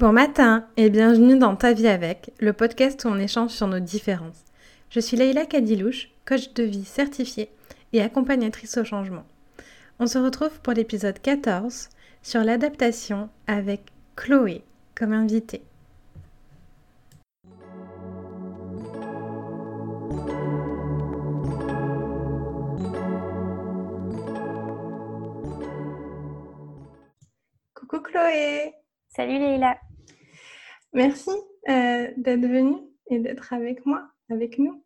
Bon matin et bienvenue dans Ta vie avec, le podcast où on échange sur nos différences. Je suis Leïla Kadilouche, coach de vie certifiée et accompagnatrice au changement. On se retrouve pour l'épisode 14 sur l'adaptation avec Chloé comme invitée. Coucou Chloé Salut Leïla Merci euh, d'être venue et d'être avec moi, avec nous.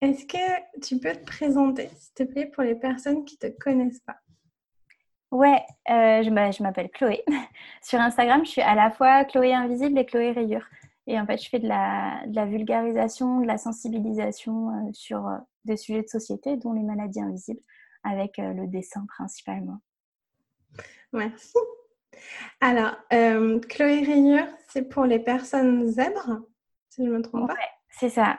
Est-ce que tu peux te présenter, s'il te plaît, pour les personnes qui ne te connaissent pas? Ouais, euh, je m'appelle Chloé. Sur Instagram, je suis à la fois Chloé Invisible et Chloé Rayure. Et en fait, je fais de la, de la vulgarisation, de la sensibilisation euh, sur des sujets de société, dont les maladies invisibles, avec le dessin principalement. Merci. Alors, euh, Chloé Rayure, c'est pour les personnes zèbres, si je ne me trompe pas. c'est ça.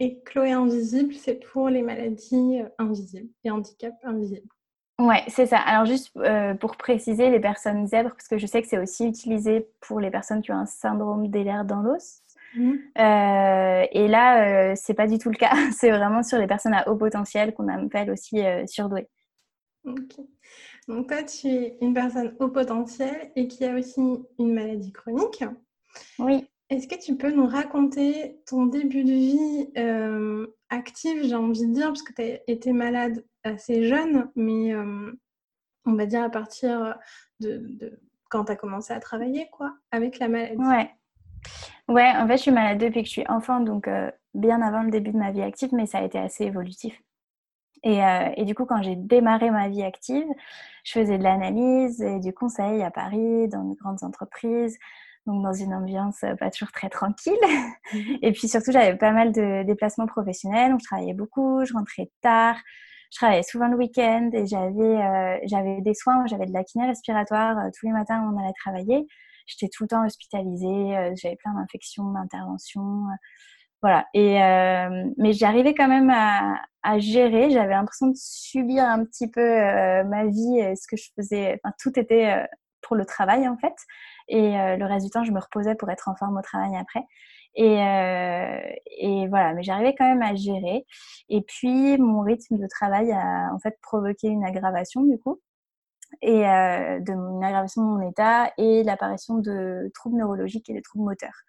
Et Chloé Invisible, c'est pour les maladies euh, invisibles et handicaps invisibles. Ouais, c'est ça. Alors juste euh, pour préciser, les personnes zèbres, parce que je sais que c'est aussi utilisé pour les personnes qui ont un syndrome l'air dans l'os. Mmh. et là, c'est pas du tout le cas. c'est vraiment sur les personnes à haut potentiel qu'on appelle aussi surdouées. Ok. Donc toi, tu es une personne au potentiel et qui a aussi une maladie chronique. Oui. Est-ce que tu peux nous raconter ton début de vie euh, active, j'ai envie de dire, parce que tu as été malade assez jeune, mais euh, on va dire à partir de, quand tu as commencé à travailler, quoi, avec la maladie? Ouais. Ouais, en fait, je suis malade depuis que je suis enfant, donc euh, bien avant le début de ma vie active, mais ça a été assez évolutif. Euh, et, du coup, quand j'ai démarré ma vie active, je faisais de l'analyse et du conseil à Paris, dans de grandes entreprises, donc dans une ambiance euh, pas toujours très tranquille. Mmh et puis surtout, j'avais pas mal de déplacements professionnels, donc je travaillais beaucoup, je rentrais tard, je travaillais souvent le week-end et j'avais euh, j'avais des soins, j'avais de la kiné respiratoire tous les matins où on allait travailler. J'étais tout le temps hospitalisée, j'avais plein d'infections, d'interventions voilà. Et mais j'arrivais quand même à, gérer. J'avais l'impression de subir un petit peu euh, ma vie, ce que je faisais. Enfin, tout était euh, pour le travail en fait. Et le reste du temps, je me reposais pour être en forme au travail après. Et, et voilà. Mais j'arrivais quand même à gérer. Et puis mon rythme de travail a en fait provoqué une aggravation du coup et de une aggravation de mon état et l'apparition de troubles neurologiques et de troubles moteurs.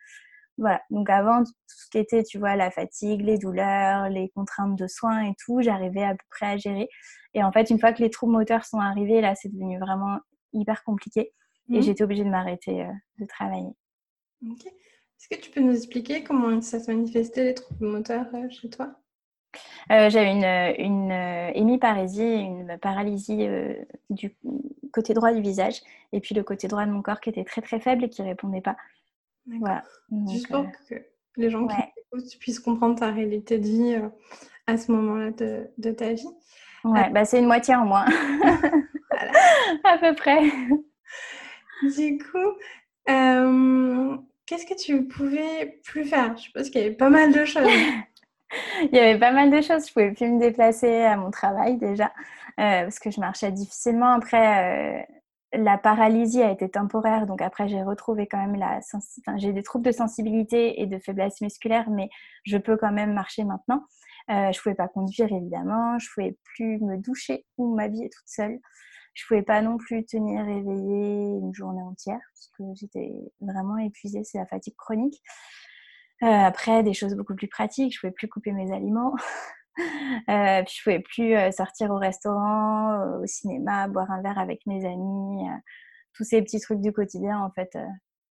Voilà, donc avant, tout ce qui était, tu vois, la fatigue, les douleurs, les contraintes de soins et tout, j'arrivais à peu près à gérer. Et en fait, une fois que les troubles moteurs sont arrivés, là, c'est devenu vraiment hyper compliqué. Et mmh. j'étais obligée de m'arrêter euh, de travailler. Ok. Est-ce que tu peux nous expliquer comment ça se manifestait, les troubles moteurs euh, chez toi? Euh, J'avais une, une hémiparésie, une paralysie du côté droit du visage, et puis le côté droit de mon corps qui était très très faible et qui répondait pas. Voilà. Juste pour euh, que les gens qui puissent comprendre ta réalité de vie euh, à ce moment-là de, de, ta vie. Ouais, euh, bah, c'est une moitié en moins. à peu près. Du coup, qu'est-ce que tu pouvais plus faire? Je suppose qu'il y avait pas mal de choses. Il y avait pas mal de choses. Je pouvais plus me déplacer à mon travail déjà parce que je marchais difficilement. Après, la paralysie a été temporaire, donc après j'ai retrouvé quand même la enfin, j'ai des troubles de sensibilité et de faiblesse musculaire, mais je peux quand même marcher maintenant. Euh, je pouvais pas conduire évidemment, je pouvais plus me doucher ou m'habiller toute seule. Je pouvais pas non plus tenir éveillée une journée entière parce que j'étais vraiment épuisée, c'est la fatigue chronique. Euh, après, des choses beaucoup plus pratiques, je pouvais plus couper mes aliments. Euh, puis je pouvais plus euh, sortir au restaurant, euh, au cinéma, boire un verre avec mes amis, tous ces petits trucs du quotidien en fait,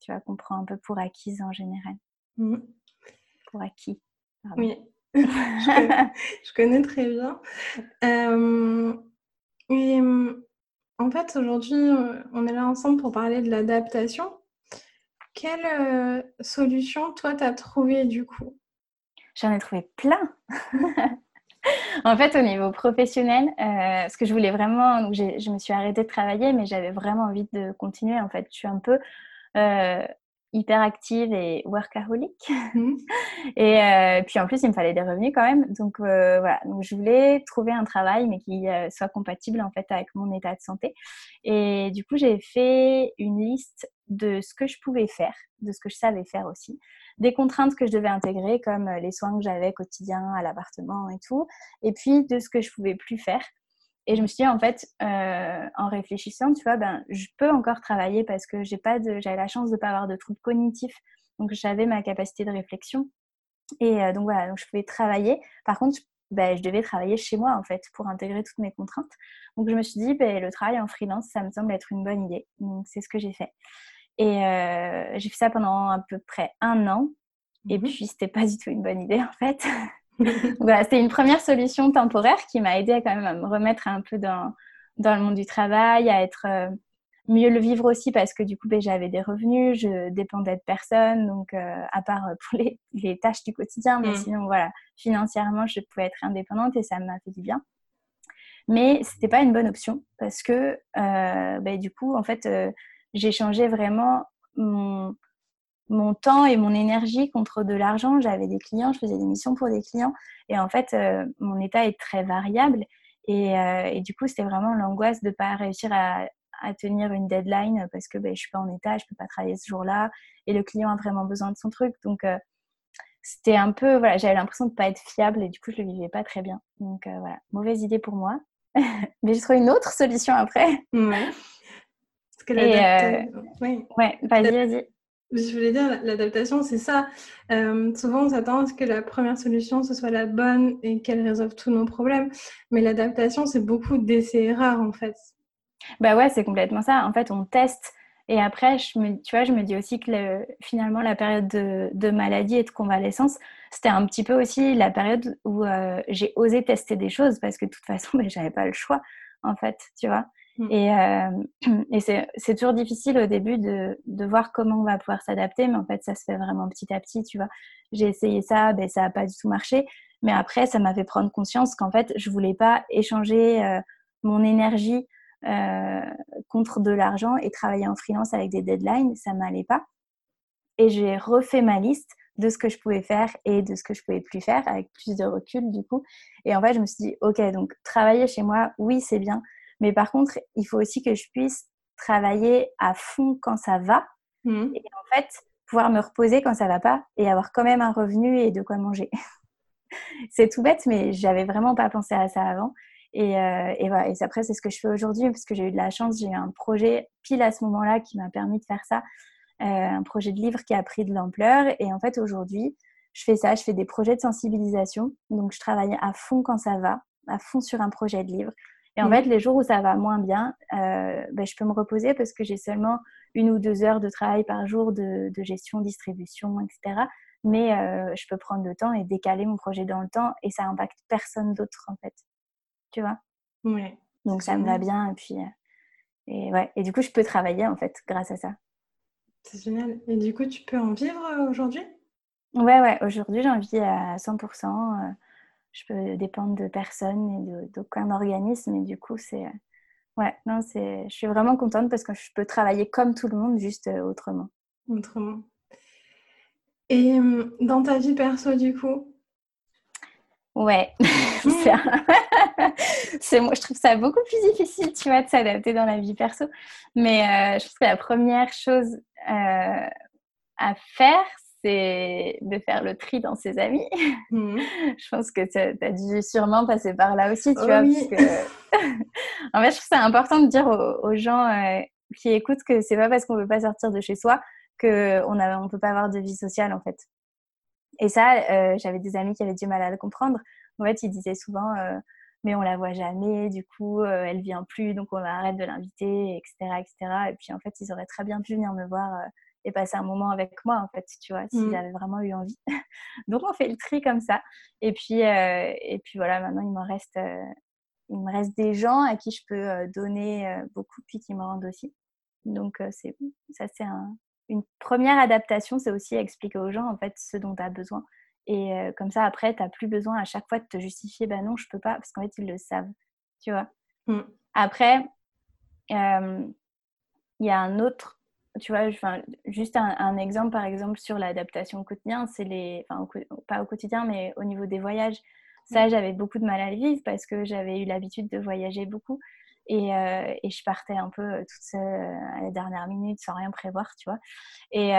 tu vois, qu'on prend un peu pour acquise en général. Mmh. Pour acquis. Oui, je, connais, très bien. et en fait, aujourd'hui, on est là ensemble pour parler de l'adaptation. Quelle solution, toi, tu as trouvé du coup? J'en ai trouvé plein. en fait, au niveau professionnel, euh, ce que je voulais vraiment, donc je me suis arrêtée de travailler, mais j'avais vraiment envie de continuer. En fait, je suis un peu, euh, hyper active et workaholic. Mmh. et euh, puis en plus, il me fallait des revenus quand même. Donc euh, voilà, donc je voulais trouver un travail, mais qui soit compatible en fait avec mon état de santé. Et du coup, j'ai fait une liste de ce que je pouvais faire, de ce que je savais faire aussi, des contraintes que je devais intégrer, comme les soins que j'avais quotidiens à l'appartement et tout, et puis de ce que je pouvais plus faire. Et je me suis dit, en fait, euh, en réfléchissant, tu vois, ben, je peux encore travailler parce que j'ai pas j'avais la chance de ne pas avoir de troubles cognitifs. Donc, j'avais ma capacité de réflexion. Et euh, donc, voilà, donc je pouvais travailler. Par contre, ben, je devais travailler chez moi, en fait, pour intégrer toutes mes contraintes. Donc, je me suis dit, ben, le travail en freelance, ça me semble être une bonne idée. Donc, c'est ce que j'ai fait. Et euh, j'ai fait ça pendant à peu près un an. Et mmh puis, c'était pas du tout une bonne idée, en fait. voilà, c'est une première solution temporaire qui m'a aidé quand même à me remettre un peu dans, dans le monde du travail, à être euh, mieux le vivre aussi parce que du coup, ben, j'avais des revenus, je dépendais de personne, donc euh, à part pour les, les, tâches du quotidien, mais mm. sinon, voilà, financièrement, je pouvais être indépendante et ça m'a fait du bien. Mais c'était pas une bonne option parce que ben, du coup, en fait, changé vraiment mon, mon temps et mon énergie contre de l'argent. J'avais des clients, je faisais des missions pour des clients. Et en fait, euh, mon état est très variable. Et, euh, du coup, c'était vraiment l'angoisse de ne pas réussir à, tenir une deadline parce que ben, je ne suis pas en état, je ne peux pas travailler ce jour-là. Et le client a vraiment besoin de son truc. Donc, euh, c'était un peu, voilà, j'avais l'impression de ne pas être fiable et du coup, je ne le vivais pas très bien. Donc, voilà, mauvaise idée pour moi. Mais j'ai trouvé une autre solution après. Ouais. Que la oui. ouais, vas-y, vas-y. Je voulais dire, l'adaptation, c'est ça. Euh, souvent, on s'attend à ce que la première solution, ce soit la bonne et qu'elle résolve tous nos problèmes. Mais l'adaptation, c'est beaucoup d'essais-erreurs, en fait. Bah ouais, c'est complètement ça. En fait, on teste. Et après, je me, tu vois, je me dis aussi que finalement, la période de, maladie et de convalescence, c'était un petit peu aussi la période où euh, j'ai osé tester des choses parce que de toute façon, je j'avais pas le choix, en fait, tu vois. Mm. Et, euh, c'est toujours difficile au début de, voir comment on va pouvoir s'adapter, mais en fait, ça se fait vraiment petit à petit, tu vois. J'ai essayé ça, ben, ça n'a pas du tout marché. Mais après, ça m'a fait prendre conscience qu'en fait, je voulais pas échanger euh, mon énergie euh, contre de l'argent et travailler en freelance avec des deadlines, ça m'allait pas. Et j'ai refait ma liste de ce que je pouvais faire et de ce que je pouvais plus faire avec plus de recul du coup. Et en fait, je me suis dit, ok, donc travailler chez moi, oui, c'est bien, mais par contre, il faut aussi que je puisse travailler à fond quand ça va. Mmh. Et en fait, pouvoir me reposer quand ça va pas et avoir quand même un revenu et de quoi manger. c'est tout bête, mais j'avais vraiment pas pensé à ça avant. Et, euh, et voilà. Et après, c'est ce que je fais aujourd'hui parce que j'ai eu de la chance. J'ai eu un projet pile à ce moment-là qui m'a permis de faire ça. Euh, un projet de livre qui a pris de l'ampleur. Et en fait, aujourd'hui, je fais ça. Je fais des projets de sensibilisation. Donc, je travaille à fond quand ça va, à fond sur un projet de livre. Et en mmh. fait, les jours où ça va moins bien, euh, ben, je peux me reposer parce que j'ai seulement une ou deux heures de travail par jour de, gestion, distribution, etc. Mais euh, je peux prendre le temps et décaler mon projet dans le temps et ça impacte personne d'autre en fait. Tu vois? Oui. Donc ça me va bien et puis euh, et ouais et du coup je peux travailler en fait grâce à ça. C'est génial. Et du coup tu peux en vivre aujourd'hui? Ouais ouais. Aujourd'hui j'en vis à 100% je peux dépendre de personne et d'aucun organisme. Et du coup, c'est. Euh, ouais, non, c'est. Je suis vraiment contente parce que je peux travailler comme tout le monde, juste euh, autrement. Autrement. Et hum, dans ta vie perso, du coup? Ouais, c'est moi, je trouve ça beaucoup plus difficile, tu vois, de s'adapter dans la vie perso. Mais euh, je pense que la première chose à faire, c'est de faire le tri dans ses amis. Mmh. je pense que tu as dû sûrement passer par là aussi, tu vois. Parce que... en fait, je trouve c'est important de dire aux, gens euh, qui écoutent que c'est pas parce qu'on veut pas sortir de chez soi qu'on ne on peut pas avoir de vie sociale, en fait. Et ça, euh, j'avais des amis qui avaient du mal à le comprendre. En fait, ils disaient souvent, euh, mais on la voit jamais, du coup, elle vient plus, donc on arrête de l'inviter, etc., etc. Et puis, en fait, ils auraient très bien pu venir me voir et passer un moment avec moi, en fait, tu vois, s'ils mmh. avaient vraiment eu envie. Donc, on fait le tri comme ça. Et puis, euh, et puis voilà, maintenant, il me reste, euh, il me reste des gens à qui je peux euh, donner beaucoup, puis qui me rendent aussi. Donc, c'est ça, c'est une première adaptation, c'est aussi expliquer aux gens, en fait, ce dont tu as besoin. Et comme ça, après, tu n'as plus besoin à chaque fois de te justifier, bah non, je peux pas, parce qu'en fait, ils le savent, tu vois. Mmh. Après, il y a un autre tu vois, juste un, exemple, par exemple, sur l'adaptation au quotidien, c'est les, enfin, pas au quotidien, mais au niveau des voyages. Ça, mmh. j'avais beaucoup de mal à le vivre parce que j'avais eu l'habitude de voyager beaucoup. Et, euh, et, je partais un peu toute seule à la dernière minute sans rien prévoir, tu vois. Et,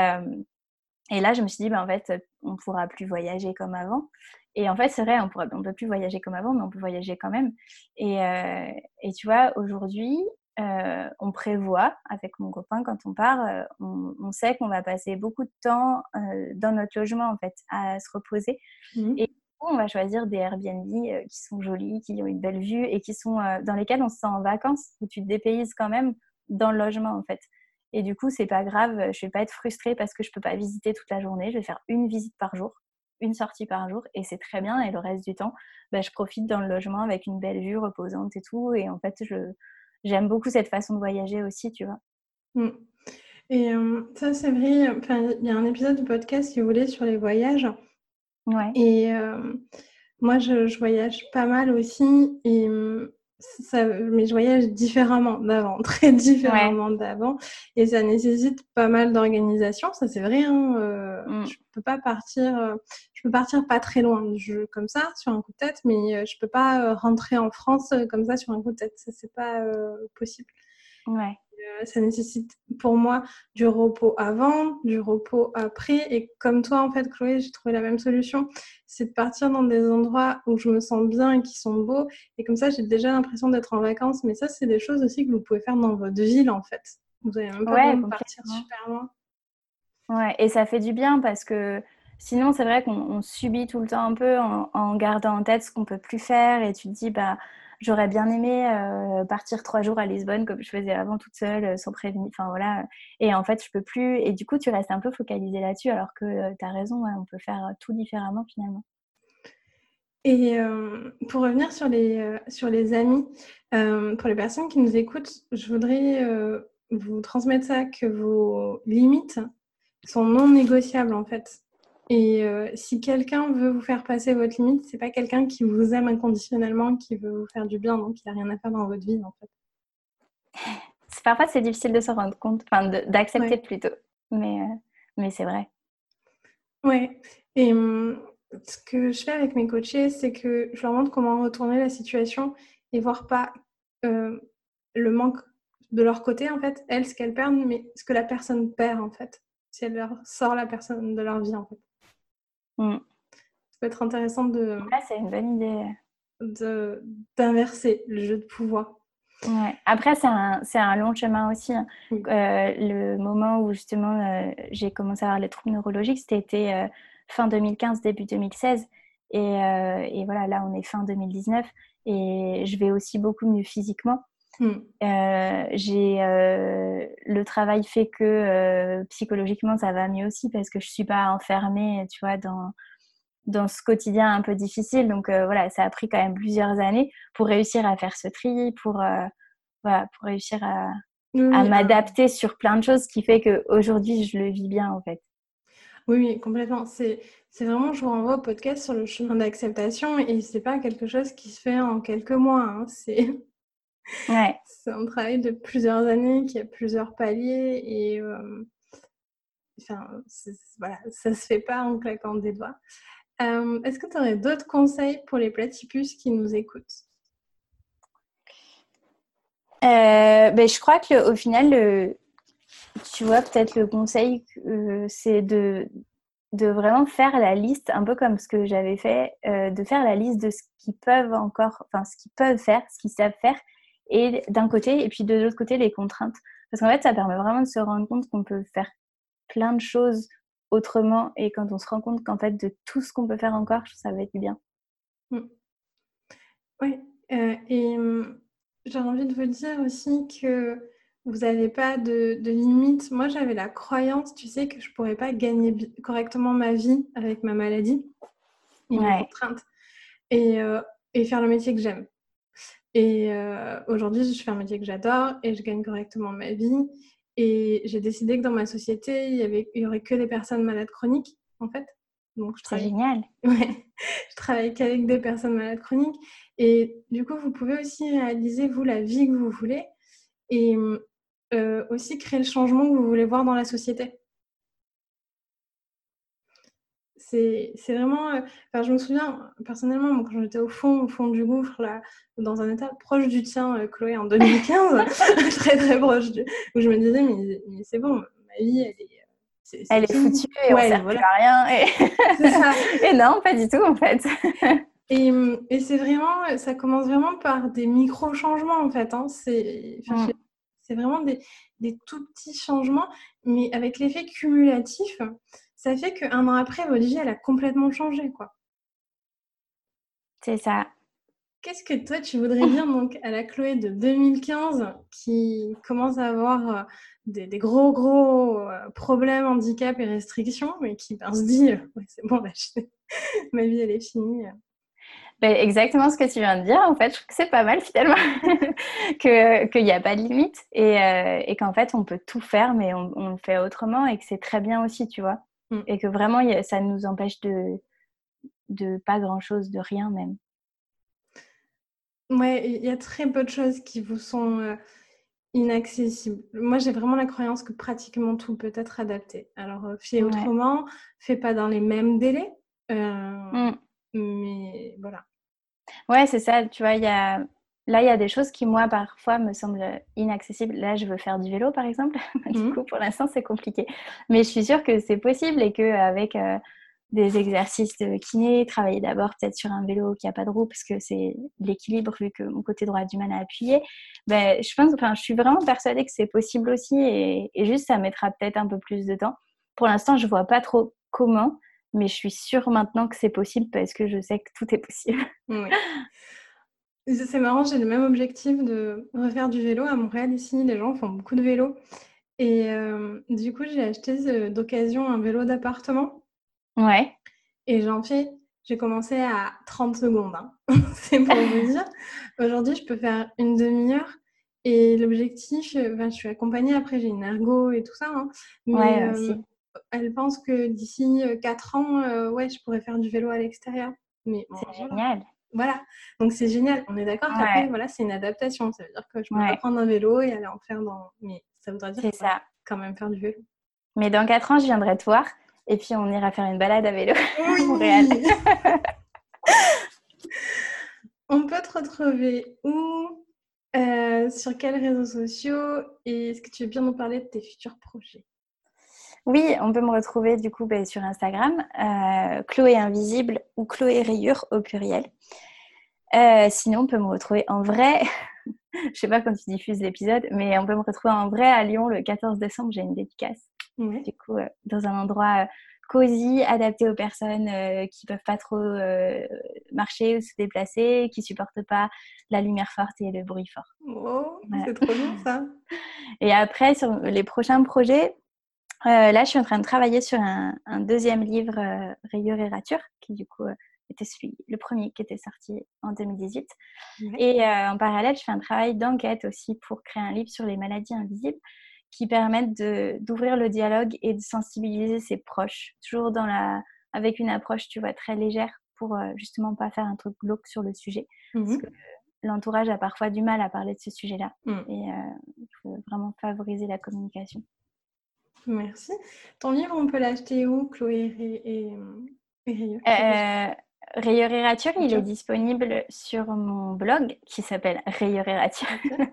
et là, je me suis dit, ben, en fait, on ne pourra plus voyager comme avant. Et en fait, c'est vrai, on ne on peut plus voyager comme avant, mais on peut voyager quand même. Et, euh, et tu vois, aujourd'hui, euh, on prévoit avec mon copain quand on part, euh, on, sait qu'on va passer beaucoup de temps dans notre logement en fait à se reposer. Mmh. Et on va choisir des Airbnb qui sont jolis, qui ont une belle vue et qui sont dans lesquels on se sent en vacances, où tu te dépayses quand même dans le logement en fait. Et du coup, c'est pas grave, je vais pas être frustrée parce que je peux pas visiter toute la journée. Je vais faire une visite par jour, une sortie par jour, et c'est très bien. Et le reste du temps, bah, je profite dans le logement avec une belle vue reposante et tout. Et en fait, je j'aime beaucoup cette façon de voyager aussi, tu vois. Mmh. Et ça, c'est vrai. il y a un épisode du podcast qui voulait sur les voyages. Ouais. Et moi, je, je, voyage pas mal aussi. Et ça, mais je voyage différemment d'avant, très différemment d'avant, et ça nécessite pas mal d'organisation. Ça c'est vrai. Hein, euh, mm. Je peux pas partir, euh, je peux partir pas très loin, je, comme ça sur un coup de tête, mais euh, je peux pas rentrer en France comme ça sur un coup de tête. Ça c'est pas possible. Ouais. Euh, ça nécessite pour moi du repos avant, du repos après. Et comme toi, en fait, Chloé, j'ai trouvé la même solution. C'est de partir dans des endroits où je me sens bien et qui sont beaux. Et comme ça, j'ai déjà l'impression d'être en vacances. Mais ça, c'est des choses aussi que vous pouvez faire dans votre ville, en fait. Vous n'avez même pas besoin de partir super loin. Ouais, et ça fait du bien parce que sinon, c'est vrai qu'on subit tout le temps un peu en, en gardant en tête ce qu'on peut plus faire. Et tu te dis, bah J'aurais bien aimé euh, partir trois jours à Lisbonne comme je faisais avant toute seule, euh, sans prévenir. Enfin voilà. Et en fait, je peux plus. Et du coup, tu restes un peu focalisé là-dessus, alors que euh, tu as raison, on peut faire tout différemment finalement. Et pour revenir sur les, sur les amis, pour les personnes qui nous écoutent, je voudrais vous transmettre ça, que vos limites sont non négociables en fait. Et euh, si quelqu'un veut vous faire passer votre limite, c'est pas quelqu'un qui vous aime inconditionnellement, qui veut vous faire du bien, donc il n'a rien à faire dans votre vie en fait. Parfois c'est difficile de se rendre compte, enfin d'accepter plutôt, mais, euh, mais c'est vrai. Ouais. Et hum, ce que je fais avec mes coachés, c'est que je leur montre comment retourner la situation et voir pas euh, le manque de leur côté en fait, elles ce qu'elles perdent, mais ce que la personne perd en fait, si elle leur sort la personne de leur vie en fait. Mm. Ça peut être intéressant de. c'est une bonne idée. d'inverser le jeu de pouvoir. Ouais. Après, c'est un, un, long chemin aussi. Hein. Euh, le moment où justement euh, j'ai commencé à avoir les troubles neurologiques, c'était euh, fin 2015, début 2016. Et, et, voilà, là, on est fin 2019 et je vais aussi beaucoup mieux physiquement. Mm. j'ai le travail fait que psychologiquement ça va mieux aussi parce que je suis pas enfermée, tu vois, dans dans ce quotidien un peu difficile. Donc voilà, ça a pris quand même plusieurs années pour réussir à faire ce tri, pour voilà, pour réussir à, à m'adapter sur plein de choses, qui fait qu'aujourd'hui je le vis bien en fait. Oui, oui, complètement. C'est, c'est vraiment, je vous renvoie au podcast sur le chemin d'acceptation et c'est pas quelque chose qui se fait en quelques mois. Hein. C'est, Ouais. C'est un travail de plusieurs années qui a plusieurs paliers et euh, enfin, voilà, ça se fait pas en claquant des doigts. Euh, est-ce que tu aurais d'autres conseils pour les platypus qui nous écoutent? Euh, ben, Je crois qu'au final, le, tu vois, peut-être le conseil, c'est de, de vraiment faire la liste, un peu comme ce que j'avais fait, de faire la liste de ce qu'ils peuvent encore, enfin, ce qu'ils peuvent faire, ce qu'ils savent faire, et d'un côté, et puis de l'autre côté, les contraintes. Parce qu'en fait, ça permet vraiment de se rendre compte qu'on peut faire plein de choses autrement, et quand on se rend compte qu'en fait, de tout ce qu'on peut faire encore, ça va être bien. Mmh. Oui, euh, et mmh, j'ai envie de vous dire aussi que vous n'avez pas de, de limite. Moi, j'avais la croyance, tu sais, que je ne pourrais pas gagner correctement ma vie avec ma maladie et mes contraintes et, euh, et faire le métier que j'aime. Et euh, aujourd'hui, je fais un métier que j'adore et je gagne correctement ma vie. Et j'ai décidé que dans ma société, il y, avait, il y aurait que des personnes malades chroniques, en fait. Donc, je travaille... génial. Ouais, je travaille qu'avec des personnes malades chroniques. Et du coup, vous pouvez aussi réaliser, vous, la vie que vous voulez. Et aussi créer le changement que vous voulez voir dans la société. C'est vraiment. Euh, enfin, je me souviens personnellement, quand j'étais au fond, au fond du gouffre, là, dans un état proche du tien, euh, Chloé, en 2015, très très proche, du, où je me disais, mais, c'est bon, ma vie, elle est. Elle est foutue et ouais, on sert voilà. plus à rien. Et... Ça. et non, pas du tout en fait. et, et c'est vraiment, ça commence vraiment par des micro-changements en fait. Hein. C'est mm. vraiment des, des tout petits changements, mais avec l'effet cumulatif ça fait qu'un an après, votre vie, elle a complètement changé, quoi. C'est ça. Qu'est-ce que toi, tu voudrais dire donc à la Chloé de 2015 qui commence à avoir euh, des, gros, gros euh, problèmes, handicaps et restrictions, mais qui ben, se dit, c'est bon, ma vie, elle est finie. Ben, exactement ce que tu viens de dire. En fait, je trouve que c'est pas mal finalement, qu'il n'y a pas de limite et, euh, et qu'en fait, on peut tout faire, mais on, on, le fait autrement et que c'est très bien aussi, tu vois. Mm. Et que vraiment, ça nous empêche de, de pas grand-chose, de rien même. Ouais, il y a très peu de choses qui vous sont euh, inaccessibles. Moi, j'ai vraiment la croyance que pratiquement tout peut être adapté. Alors, euh, fais autrement, fais pas dans les mêmes délais. Euh, mm. Mais voilà. Ouais, c'est ça. Tu vois, il y a Là, il y a des choses qui, moi, parfois, me semblent inaccessibles. Là, je veux faire du vélo, par exemple. du mmh. coup, pour l'instant, c'est compliqué. Mais je suis sûre que c'est possible et qu'avec euh, des exercices de kiné, travailler d'abord peut-être sur un vélo qui n'a pas de roue, parce que c'est l'équilibre, vu que mon côté droit a du mal à appuyer. Ben, je pense, enfin, je suis vraiment persuadée que c'est possible aussi et, juste, ça mettra peut-être un peu plus de temps. Pour l'instant, je ne vois pas trop comment, mais je suis sûre maintenant que c'est possible parce que je sais que tout est possible. Oui. C'est marrant, j'ai le même objectif de refaire du vélo. À Montréal, ici, les gens font beaucoup de vélo. Et euh, du coup, j'ai acheté d'occasion un vélo d'appartement. Ouais. Et j'en fais, j'ai commencé à 30 secondes. Hein. C'est pour vous dire. Aujourd'hui, je peux faire une demi-heure. Et l'objectif, ben, je suis accompagnée. Après, j'ai une ergo et tout ça. Hein. Mais euh, elle pense que d'ici 4 ans, ouais, je pourrais faire du vélo à l'extérieur. Mais c'est génial. Voilà, donc c'est génial. On est d'accord qu'après, voilà, c'est une adaptation. Ça veut dire que je peux pas prendre un vélo et aller en faire dans. Mais ça voudrait dire que ça. quand même faire du vélo. Mais dans 4 ans, je viendrai te voir et puis on ira faire une balade à vélo oui. Montréal. on peut te retrouver où euh, Sur quels réseaux sociaux Et est-ce que tu veux bien nous parler de tes futurs projets? Oui, on peut me retrouver du coup ben, sur Instagram, euh, Chloé Invisible ou Chloé Rayure au pluriel. Euh, sinon, on peut me retrouver en vrai, je sais pas quand tu diffuses l'épisode, mais on peut me retrouver en vrai à Lyon le 14 décembre, j'ai une dédicace. Du coup, euh, dans un endroit cosy, adapté aux personnes qui peuvent pas trop marcher ou se déplacer, qui supportent pas la lumière forte et le bruit fort. Oh, c'est trop bien ça. Et après, sur les prochains projets, euh, là, je suis en train de travailler sur un, deuxième livre, euh, Rayure et Rature, qui du coup euh, était celui, le premier qui était sorti en 2018. Et en parallèle, je fais un travail d'enquête aussi pour créer un livre sur les maladies invisibles qui permettent d'ouvrir le dialogue et de sensibiliser ses proches, toujours dans la, avec une approche, tu vois, très légère pour justement pas faire un truc glauque sur le sujet. Parce mmh que l'entourage a parfois du mal à parler de ce sujet-là. Mmh. Et il faut vraiment favoriser la communication. Merci. Ton livre, on peut l'acheter où, Chloé et, et, Rayure euh, Rayure et Rature, il est disponible sur mon blog qui s'appelle rayeuretrature.fr.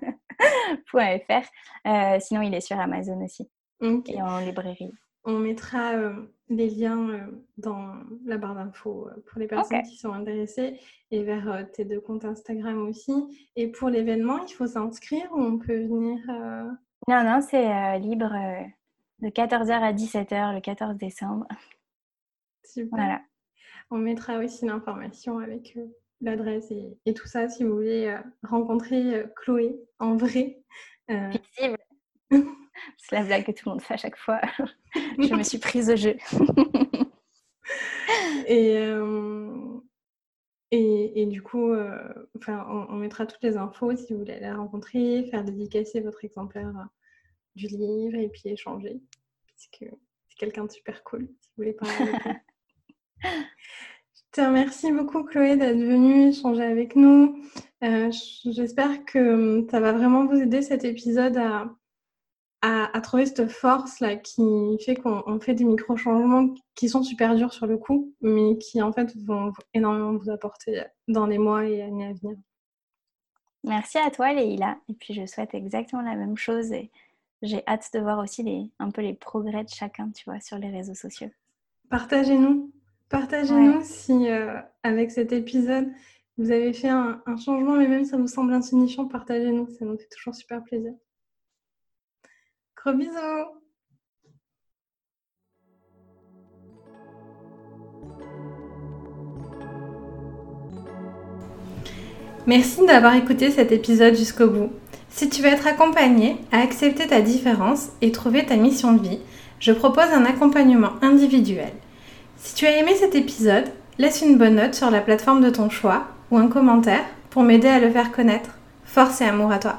Euh, sinon, il est sur Amazon aussi et en librairie. On mettra euh, les liens euh, dans la barre d'infos pour les personnes qui sont intéressées et vers tes deux comptes Instagram aussi. Et pour l'événement, il faut s'inscrire ou on peut venir Non, non, c'est libre de 14h à 17h le 14 décembre. Super. Voilà. On mettra aussi l'information avec euh, l'adresse et, tout ça si vous voulez euh, rencontrer euh, Chloé en vrai. C'est la blague que tout le monde fait à chaque fois. Je me suis prise au jeu. et, et, du coup, enfin, on, on, mettra toutes les infos si vous voulez la rencontrer, faire dédicacer votre exemplaire du livre et puis échanger. Parce que c'est quelqu'un de super cool, si vous voulez parler Je te remercie beaucoup, Chloé, d'être venue échanger avec nous. Euh, j'espère que hum, ça va vraiment vous aider cet épisode à, à, trouver cette force-là qui fait qu'on fait des micro-changements qui sont super durs sur le coup, mais qui en fait vont énormément vous apporter dans les mois et années à venir. Merci à toi, Leïla. Et puis, je souhaite exactement la même chose. Et j'ai hâte de voir aussi les, un peu les progrès de chacun, tu vois, sur les réseaux sociaux. Partagez-nous. Partagez-nous si, euh, avec cet épisode, vous avez fait un, un, changement, mais même ça vous semble insignifiant, partagez-nous. Ça nous fait toujours super plaisir. Gros bisous Merci d'avoir écouté cet épisode jusqu'au bout. Si tu veux être accompagné à accepter ta différence et trouver ta mission de vie, je propose un accompagnement individuel. Si tu as aimé cet épisode, laisse une bonne note sur la plateforme de ton choix ou un commentaire pour m'aider à le faire connaître. Force et amour à toi.